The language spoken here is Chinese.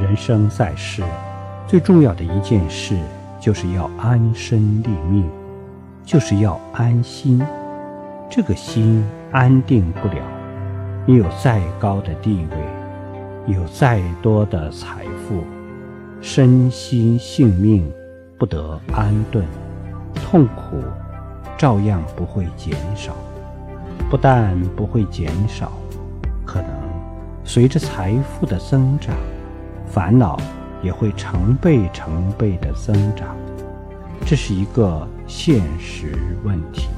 人生在世，最重要的一件事就是要安身立命，就是要安心。这个心安定不了，你有再高的地位，有再多的财富，身心性命不得安顿，痛苦照样不会减少。不但不会减少，可能随着财富的增长。烦恼也会成倍成倍的增长，这是一个现实问题。